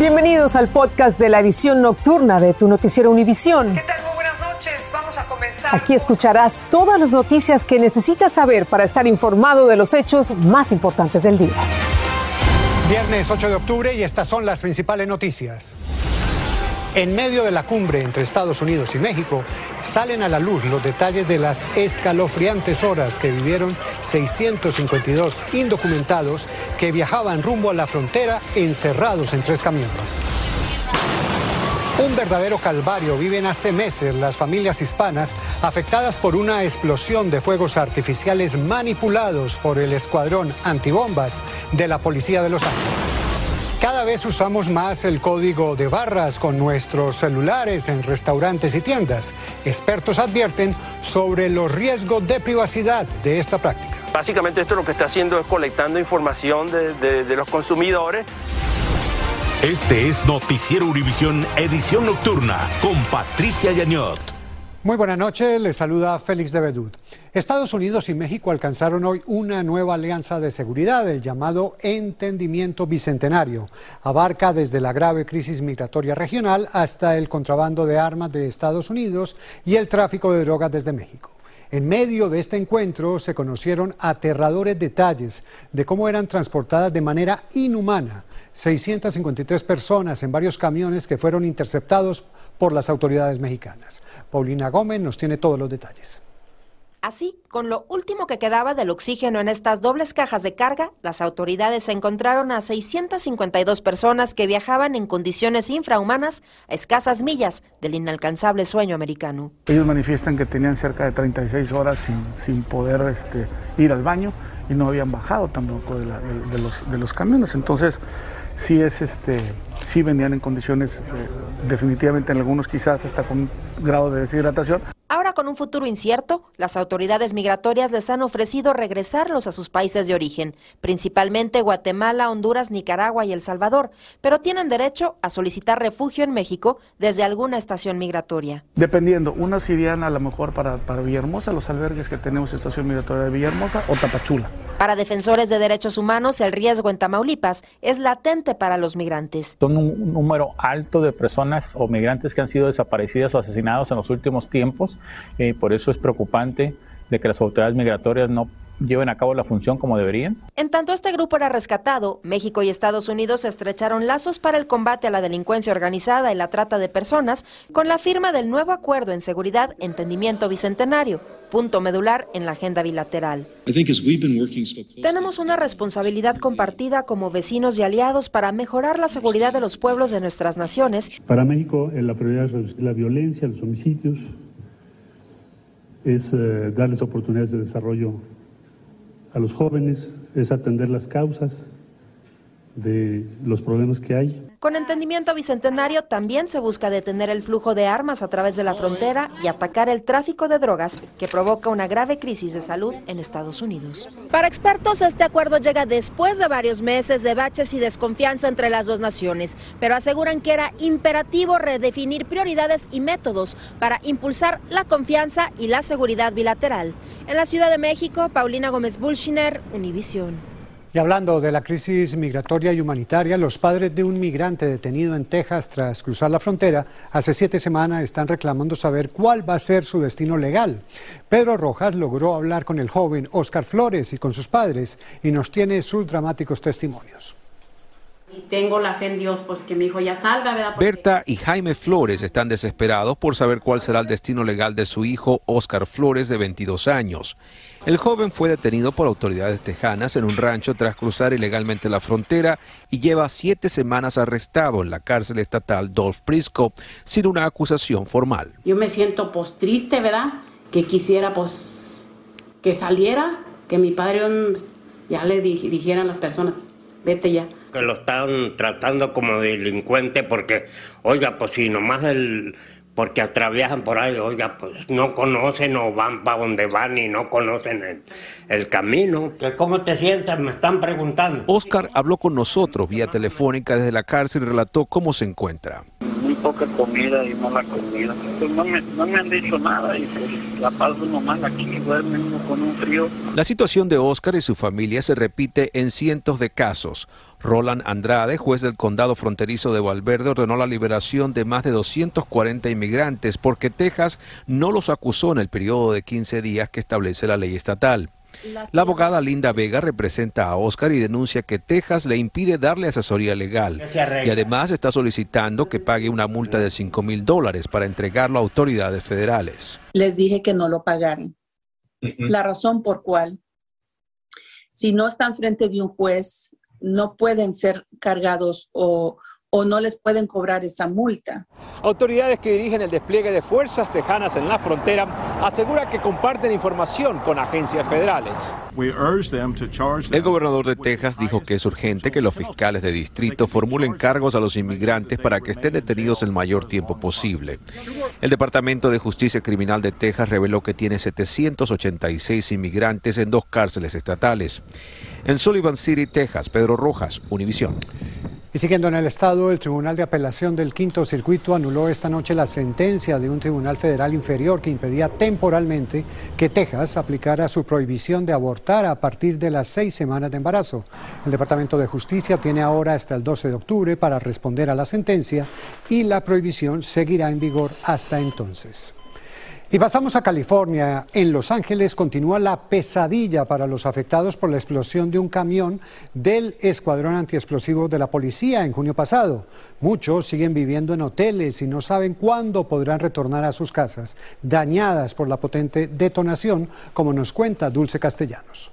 Bienvenidos al podcast de la edición nocturna de tu noticiero Univisión. ¿Qué tal? Muy buenas noches. Vamos a comenzar. Aquí escucharás todas las noticias que necesitas saber para estar informado de los hechos más importantes del día. Viernes 8 de octubre y estas son las principales noticias. En medio de la cumbre entre Estados Unidos y México, salen a la luz los detalles de las escalofriantes horas que vivieron 652 indocumentados que viajaban rumbo a la frontera encerrados en tres camiones. Un verdadero calvario viven hace meses las familias hispanas afectadas por una explosión de fuegos artificiales manipulados por el escuadrón antibombas de la Policía de Los Ángeles. Cada vez usamos más el código de barras con nuestros celulares en restaurantes y tiendas. Expertos advierten sobre los riesgos de privacidad de esta práctica. Básicamente esto lo que está haciendo es colectando información de, de, de los consumidores. Este es Noticiero Univisión Edición Nocturna con Patricia Yañot. Muy buenas noches, les saluda Félix de Bedut. Estados Unidos y México alcanzaron hoy una nueva alianza de seguridad, el llamado Entendimiento Bicentenario. Abarca desde la grave crisis migratoria regional hasta el contrabando de armas de Estados Unidos y el tráfico de drogas desde México. En medio de este encuentro se conocieron aterradores detalles de cómo eran transportadas de manera inhumana 653 personas en varios camiones que fueron interceptados por las autoridades mexicanas. Paulina Gómez nos tiene todos los detalles. Así, con lo último que quedaba del oxígeno en estas dobles cajas de carga, las autoridades encontraron a 652 personas que viajaban en condiciones infrahumanas a escasas millas del inalcanzable sueño americano. Ellos manifiestan que tenían cerca de 36 horas sin, poder este, ir al baño y no habían bajado tampoco de, la, de los camiones. Entonces, sí es este sí venían en condiciones eh, definitivamente en algunos quizás hasta con grado de deshidratación. Ahora con un futuro incierto, las autoridades migratorias les han ofrecido regresarlos a sus países de origen, principalmente Guatemala, Honduras, Nicaragua y El Salvador, pero tienen derecho a solicitar refugio en México desde alguna estación migratoria. Dependiendo, unos irían a lo mejor para, para Villahermosa, los albergues que tenemos estación migratoria de Villahermosa o Tapachula. Para defensores de derechos humanos, el riesgo en Tamaulipas es latente para los migrantes. Son un número alto de personas o migrantes que han sido desaparecidas o asesinados en los últimos tiempos. Eh, por eso es preocupante de que las autoridades migratorias no lleven a cabo la función como deberían. En tanto este grupo era rescatado, México y Estados Unidos estrecharon lazos para el combate a la delincuencia organizada y la trata de personas con la firma del nuevo acuerdo en seguridad Entendimiento Bicentenario, punto medular en la agenda bilateral. Tenemos una responsabilidad compartida como vecinos y aliados para mejorar la seguridad de los pueblos de nuestras naciones. Para México la prioridad es reducir la violencia, los homicidios, es eh, darles oportunidades de desarrollo a los jóvenes, es atender las causas de los problemas que hay. Con entendimiento bicentenario también se busca detener el flujo de armas a través de la frontera y atacar el tráfico de drogas que provoca una grave crisis de salud en Estados Unidos. Para expertos, este acuerdo llega después de varios meses de baches y desconfianza entre las dos naciones, pero aseguran que era imperativo redefinir prioridades y métodos para impulsar la confianza y la seguridad bilateral. En la Ciudad de México, Paulina Gómez Bulshiner, Univisión. Y hablando de la crisis migratoria y humanitaria, los padres de un migrante detenido en Texas tras cruzar la frontera hace siete semanas están reclamando saber cuál va a ser su destino legal. Pedro Rojas logró hablar con el joven Oscar Flores y con sus padres y nos tiene sus dramáticos testimonios. Y tengo la fe en Dios, pues que mi hijo ya salga, ¿verdad? Porque... Berta y Jaime Flores están desesperados por saber cuál será el destino legal de su hijo Oscar Flores, de 22 años. El joven fue detenido por autoridades tejanas en un rancho tras cruzar ilegalmente la frontera y lleva siete semanas arrestado en la cárcel estatal Dolph Prisco sin una acusación formal. Yo me siento pues triste, ¿verdad? Que quisiera pues que saliera, que mi padre ya le dijeran a las personas, vete ya que lo están tratando como delincuente porque, oiga, pues si nomás el porque atraviesan por ahí, oiga, pues no conocen o van para donde van y no conocen el, el camino. ¿Cómo te sientes? Me están preguntando. Oscar habló con nosotros vía telefónica desde la cárcel y relató cómo se encuentra. Poca comida y mala comida. Pues no me, no me han dicho nada y pues la paso nomás aquí, duerme uno con un frío. La situación de Oscar y su familia se repite en cientos de casos. Roland Andrade, juez del condado fronterizo de Valverde, ordenó la liberación de más de 240 inmigrantes porque Texas no los acusó en el periodo de 15 días que establece la ley estatal. La abogada Linda Vega representa a Oscar y denuncia que Texas le impide darle asesoría legal y además está solicitando que pague una multa de 5 mil dólares para entregarlo a autoridades federales. Les dije que no lo pagaran. La razón por cual, si no están frente de un juez, no pueden ser cargados o, o no les pueden cobrar esa multa. Autoridades que dirigen el despliegue de fuerzas tejanas en la frontera aseguran que comparten información con agencias federales. El gobernador de Texas dijo que es urgente que los fiscales de distrito formulen cargos a los inmigrantes para que estén detenidos el mayor tiempo posible. El Departamento de Justicia Criminal de Texas reveló que tiene 786 inmigrantes en dos cárceles estatales. En Sullivan City, Texas, Pedro Rojas, Univisión. Y siguiendo en el estado, el Tribunal de Apelación del Quinto Circuito anuló esta noche la sentencia de un tribunal federal inferior que impedía temporalmente que Texas aplicara su prohibición de abortar a partir de las seis semanas de embarazo. El Departamento de Justicia tiene ahora hasta el 12 de octubre para responder a la sentencia y la prohibición seguirá en vigor hasta entonces. Y pasamos a California. En Los Ángeles continúa la pesadilla para los afectados por la explosión de un camión del Escuadrón Antiexplosivo de la Policía en junio pasado. Muchos siguen viviendo en hoteles y no saben cuándo podrán retornar a sus casas, dañadas por la potente detonación, como nos cuenta Dulce Castellanos.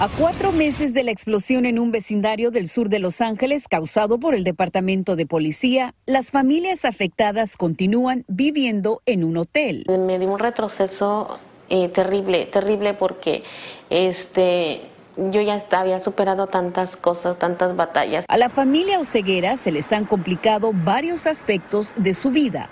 A cuatro meses de la explosión en un vecindario del sur de Los Ángeles causado por el Departamento de Policía, las familias afectadas continúan viviendo en un hotel. Me dio un retroceso eh, terrible, terrible porque este yo ya había superado tantas cosas, tantas batallas. A la familia Oseguera se les han complicado varios aspectos de su vida.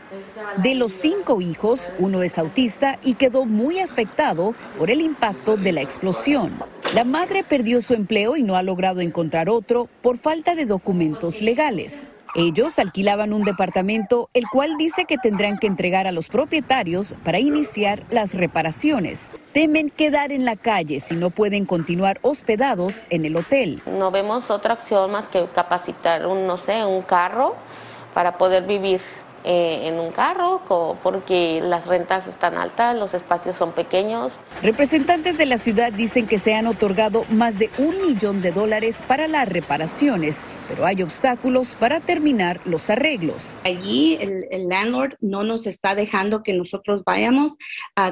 De los cinco hijos, uno es autista y quedó muy afectado por el impacto de la explosión. La madre perdió su empleo y no ha logrado encontrar otro por falta de documentos legales. Ellos alquilaban un departamento, el cual dice que tendrán que entregar a los propietarios para iniciar las reparaciones. Temen quedar en la calle si no pueden continuar hospedados en el hotel. No vemos otra opción más que capacitar un, no sé, un carro para poder vivir eh, en un carro porque las rentas están altas, los espacios son pequeños. Representantes de la ciudad dicen que se han otorgado más de un millón de dólares para las reparaciones, pero hay obstáculos para terminar los arreglos. Allí el, landlord no nos está dejando que nosotros vayamos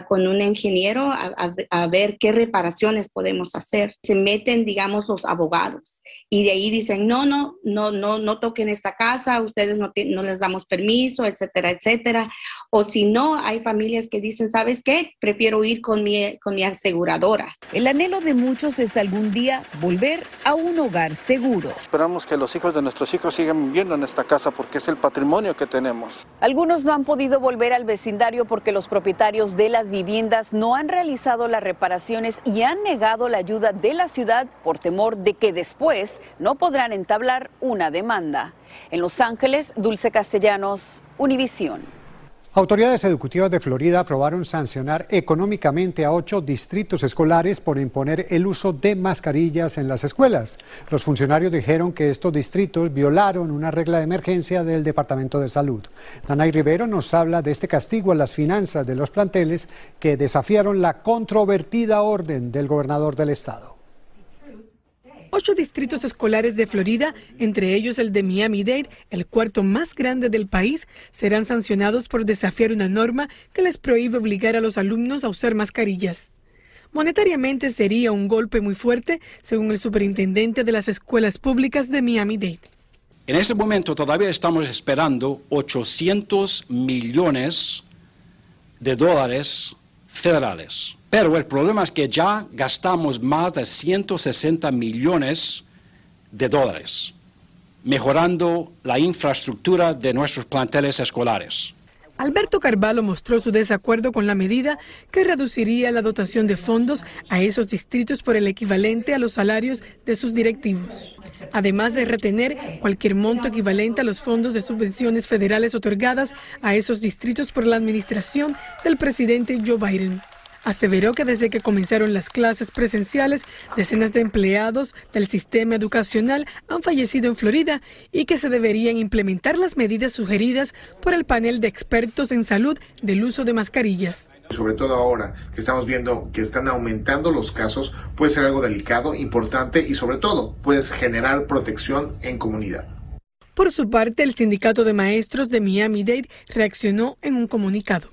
con un ingeniero a ver qué reparaciones podemos hacer. Se meten, digamos, los abogados y de ahí dicen, no, no, no, no, no toquen esta casa, ustedes no, no les damos permiso, etcétera, etcétera. O si no, hay familias que dicen, ¿sabes qué? Prefiero ir con mi, con mi aseguradora. El anhelo de muchos es algún día volver a un hogar seguro. Esperamos que los hijos de nuestros hijos sigan viviendo en esta casa porque es el patrimonio que tenemos. Algunos no han podido volver al vecindario porque los propietarios de las viviendas no han realizado las reparaciones y han negado la ayuda de la ciudad por temor de que después no podrán entablar una demanda. En Los Ángeles, Dulce Castellanos, Univisión. Autoridades educativas de Florida aprobaron sancionar económicamente a ocho distritos escolares por imponer el uso de mascarillas en las escuelas. Los funcionarios dijeron que estos distritos violaron una regla de emergencia del Departamento de Salud. Danay Rivero nos habla de este castigo a las finanzas de los planteles que desafiaron la controvertida orden del gobernador del estado. Ocho distritos escolares de Florida, entre ellos el de Miami-Dade, el cuarto más grande del país, serán sancionados por desafiar una norma que les prohíbe obligar a los alumnos a usar mascarillas. Monetariamente sería un golpe muy fuerte, según el superintendente de las escuelas públicas de Miami-Dade. En ese momento todavía estamos esperando 800 millones de dólares federales pero el problema es que ya gastamos más de 160 millones de dólares mejorando la infraestructura de nuestros planteles escolares. Alberto Carvalho mostró su desacuerdo con la medida que reduciría la dotación de fondos a esos distritos por el equivalente a los salarios de sus directivos, además de retener cualquier monto equivalente a los fondos de subvenciones federales otorgadas a esos distritos por la administración del presidente Joe Biden. Aseveró que desde que comenzaron las clases presenciales, decenas de empleados del sistema educacional han fallecido en Florida y que se deberían implementar las medidas sugeridas por el panel de expertos en salud del uso de mascarillas. Sobre todo ahora que estamos viendo que están aumentando los casos, puede ser algo delicado, importante y sobre todo puede generar protección en comunidad. Por su parte, el sindicato de maestros de Miami-Dade reaccionó en un comunicado.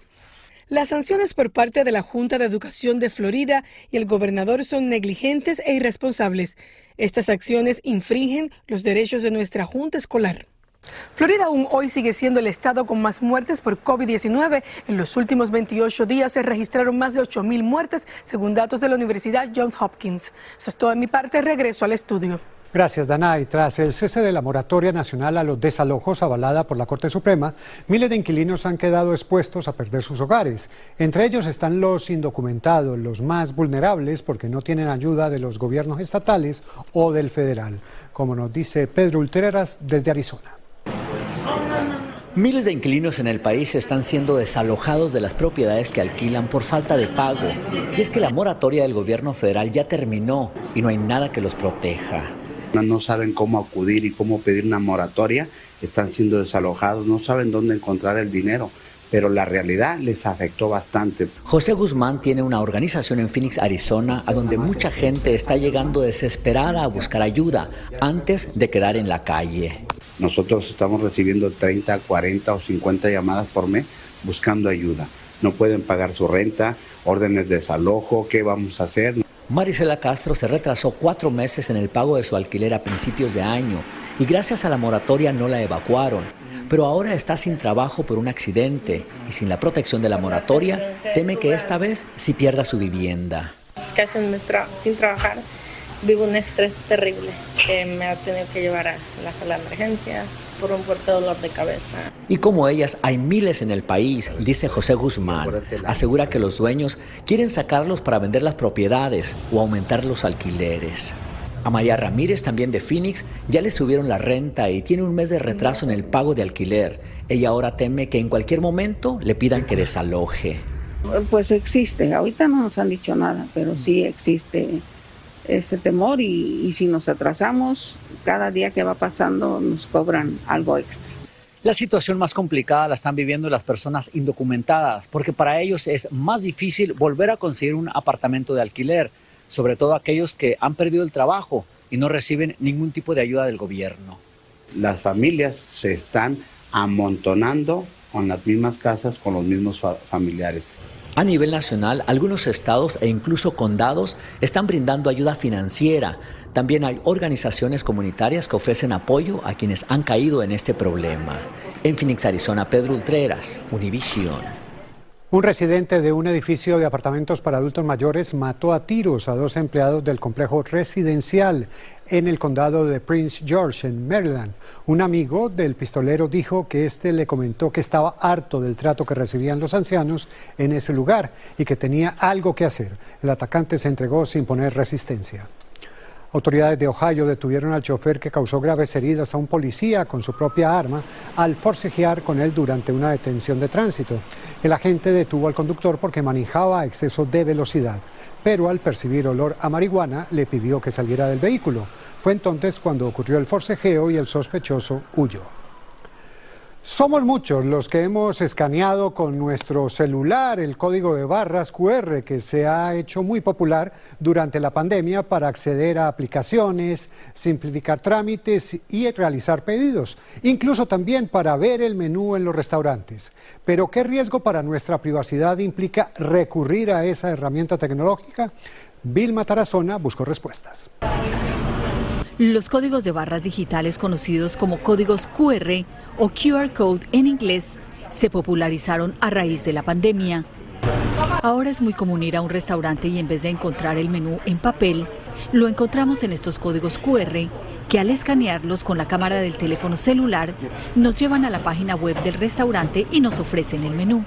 Las sanciones por parte de la Junta de Educación de Florida y el gobernador son negligentes e irresponsables. Estas acciones infringen los derechos de nuestra Junta Escolar. Florida aún hoy sigue siendo el estado con más muertes por COVID-19. En los últimos 28 días se registraron más de 8.000 muertes, según datos de la Universidad Johns Hopkins. Eso es todo de mi parte. Regreso al estudio. Gracias, Danay. Tras el cese de la moratoria nacional a los desalojos avalada por la Corte Suprema, miles de inquilinos han quedado expuestos a perder sus hogares. Entre ellos están los indocumentados, los más vulnerables porque no tienen ayuda de los gobiernos estatales o del federal, como nos dice Pedro Ultreras desde Arizona. Miles de inquilinos en el país están siendo desalojados de las propiedades que alquilan por falta de pago. Y es que la moratoria del gobierno federal ya terminó y no hay nada que los proteja no saben cómo acudir y cómo pedir una moratoria, están siendo desalojados, no saben dónde encontrar el dinero pero la realidad les afectó bastante. José Guzmán tiene una organización en Phoenix, Arizona, a donde mucha gente está llegando desesperada a buscar ayuda antes de quedar en la calle. Nosotros estamos recibiendo 30, 40 o 50 llamadas por mes buscando ayuda. No pueden pagar su renta, órdenes de desalojo, ¿qué vamos a hacer? Marisela Castro se retrasó cuatro meses en el pago de su alquiler a principios de año y gracias a la moratoria no la evacuaron. Pero ahora está sin trabajo por un accidente y sin la protección de la moratoria teme que esta vez sí pierda su vivienda. Casi sin trabajar, vivo un estrés terrible que me ha tenido que llevar a la sala de emergencia por un fuerte dolor de cabeza. Y como ellas, hay miles en el país, dice José Guzmán. Asegura que los dueños quieren sacarlos para vender las propiedades o aumentar los alquileres. A María Ramírez, también de Phoenix, ya le subieron la renta y tiene un mes de retraso en el pago de alquiler. Ella ahora teme que en cualquier momento le pidan que desaloje. Pues existe, ahorita no nos han dicho nada, pero sí existe ese temor y, y si nos atrasamos, cada día que va pasando nos cobran algo extra. La situación más complicada la están viviendo las personas indocumentadas, porque para ellos es más difícil volver a conseguir un apartamento de alquiler, sobre todo aquellos que han perdido el trabajo y no reciben ningún tipo de ayuda del gobierno. Las familias se están amontonando con las mismas casas, con los mismos familiares. A nivel nacional, algunos estados e incluso condados están brindando ayuda financiera también hay organizaciones comunitarias que ofrecen apoyo a quienes han caído en este problema. En Phoenix, Arizona, Pedro Ultreras, Univision. Un residente de un edificio de apartamentos para adultos mayores mató a tiros a dos empleados del complejo residencial en el condado de Prince George, en Maryland. Un amigo del pistolero dijo que este le comentó que estaba harto del trato que recibían los ancianos en ese lugar y que tenía algo que hacer. El atacante se entregó sin poner resistencia. Autoridades de Ohio detuvieron al chofer que causó graves heridas a un policía con su propia arma al forcejear con él durante una detención de tránsito. El agente detuvo al conductor porque manejaba a exceso de velocidad, pero al percibir olor a marihuana le pidió que saliera del vehículo. Fue entonces cuando ocurrió el forcejeo y el sospechoso huyó. Somos muchos los que hemos escaneado con nuestro celular el código de barras QR que se ha hecho muy popular durante la pandemia para acceder a aplicaciones, simplificar trámites y realizar pedidos, incluso también para ver el menú en los restaurantes. Pero ¿qué riesgo para nuestra privacidad implica recurrir a esa herramienta tecnológica? Vilma Tarazona buscó respuestas. Los códigos de barras digitales conocidos como códigos QR o QR Code en inglés se popularizaron a raíz de la pandemia. Ahora es muy común ir a un restaurante y en vez de encontrar el menú en papel, Lo encontramos en estos códigos QR que al escanearlos con la cámara del teléfono celular nos llevan a la página web del restaurante y nos ofrecen el menú.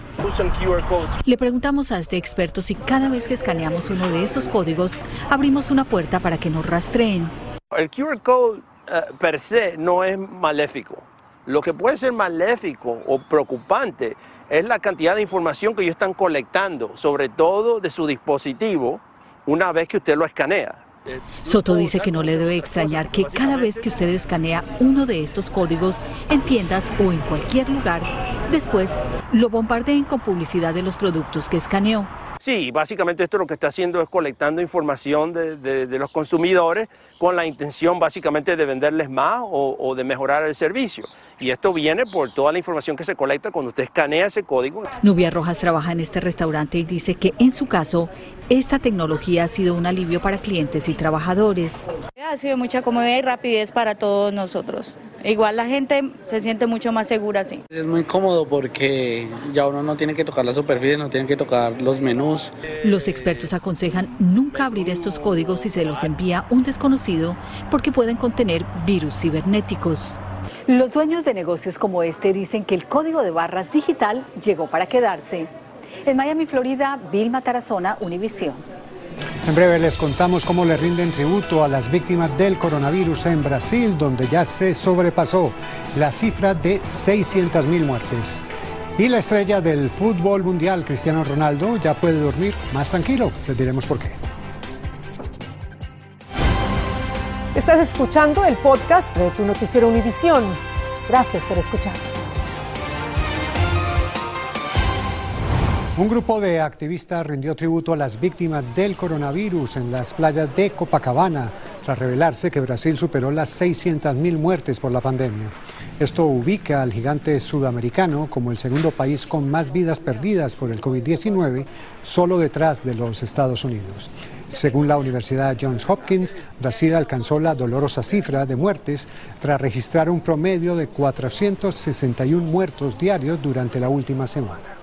Le preguntamos a este experto si cada vez que escaneamos uno de esos códigos abrimos una puerta para que nos rastreen. El QR code eh, per se no es maléfico. Lo que puede ser maléfico o preocupante es la cantidad de información que ellos están colectando, sobre todo de su dispositivo, una vez que usted lo escanea. Soto dice que no le debe extrañar que cada vez que usted escanea uno de estos códigos en tiendas o en cualquier lugar, después lo bombardeen con publicidad de los productos que escaneó. Sí, básicamente esto lo que está haciendo es colectando información de, los consumidores con la intención básicamente de venderles más o, de mejorar el servicio. Y esto viene por toda la información que se colecta cuando usted escanea ese código. Nubia Rojas trabaja en este restaurante y dice que en su caso esta tecnología ha sido un alivio para clientes y trabajadores. Ha sido mucha comodidad y rapidez para todos nosotros. Igual la gente se siente mucho más segura así. Es muy cómodo porque ya uno no tiene que tocar la superficie, no tiene que tocar los menús. Los expertos aconsejan nunca abrir estos códigos si se los envía un desconocido porque pueden contener virus cibernéticos. Los dueños de negocios como este dicen que el código de barras digital llegó para quedarse. En Miami, Florida, Vilma Tarazona, Univisión. En breve les contamos cómo le rinden tributo a las víctimas del coronavirus en Brasil, donde ya se sobrepasó la cifra de 600.000 muertes. Y la estrella del fútbol mundial, Cristiano Ronaldo, ya puede dormir más tranquilo. Les diremos por qué. Estás escuchando el podcast de tu noticiero Univisión. Gracias por escuchar. Un grupo de activistas rindió tributo a las víctimas del coronavirus en las playas de Copacabana, tras revelarse que Brasil superó las 600.000 muertes por la pandemia. Esto ubica al gigante sudamericano como el segundo país con más vidas perdidas por el COVID-19, solo detrás de los Estados Unidos. Según la Universidad Johns Hopkins, Brasil alcanzó la dolorosa cifra de muertes tras registrar un promedio de 461 muertos diarios durante la última semana.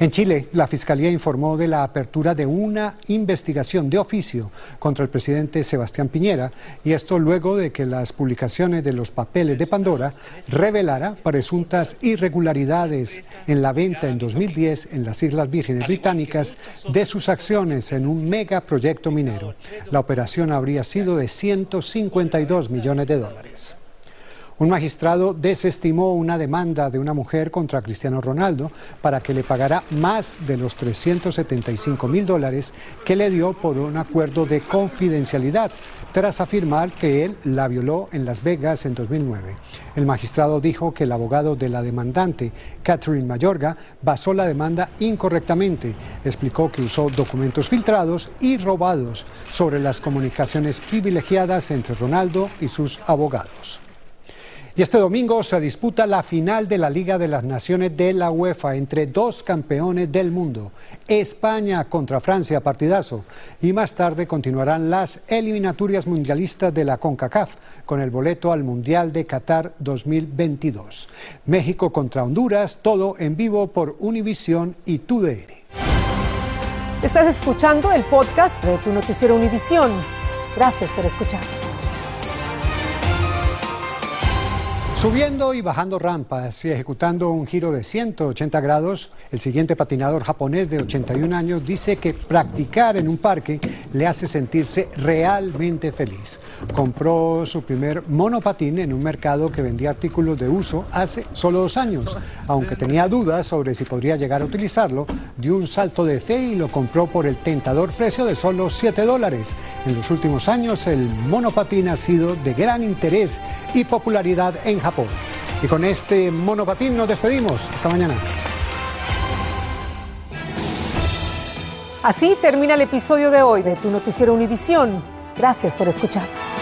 En Chile, la Fiscalía informó de la apertura de una investigación de oficio contra el presidente Sebastián Piñera, y esto luego de que las publicaciones de los papeles de Pandora revelara presuntas irregularidades en la venta en 2010 en las Islas Vírgenes Británicas de sus acciones en un megaproyecto minero. La operación habría sido de 152 millones de dólares. Un magistrado desestimó una demanda de una mujer contra Cristiano Ronaldo para que le pagara más de los 375 mil dólares que le dio por un acuerdo de confidencialidad tras afirmar que él la violó en Las Vegas en 2009. El magistrado dijo que el abogado de la demandante, Catherine Mayorga, basó la demanda incorrectamente. Explicó que usó documentos filtrados y robados sobre las comunicaciones privilegiadas entre Ronaldo y sus abogados. Y este domingo se disputa la final de la Liga de las Naciones de la UEFA entre dos campeones del mundo, España contra Francia, partidazo. Y más tarde continuarán las eliminatorias mundialistas de la CONCACAF con el boleto al Mundial de Qatar 2022. México contra Honduras, todo en vivo por Univisión y TUDN. Estás escuchando el podcast de tu noticiero Univisión. Gracias por escuchar. Subiendo y bajando rampas y ejecutando un giro de 180 grados, el siguiente patinador japonés de 81 años dice que practicar en un parque le hace sentirse realmente feliz. Compró su primer monopatín en un mercado que vendía artículos de uso hace solo dos años. Aunque tenía dudas sobre si podría llegar a utilizarlo, dio un salto de fe y lo compró por el tentador precio de solo 7 dólares. En los últimos años el monopatín ha sido de gran interés y popularidad en Japón y con este monopatín nos despedimos. Hasta mañana. Así termina el episodio de hoy de Tu Noticiero Univisión. Gracias por escucharnos.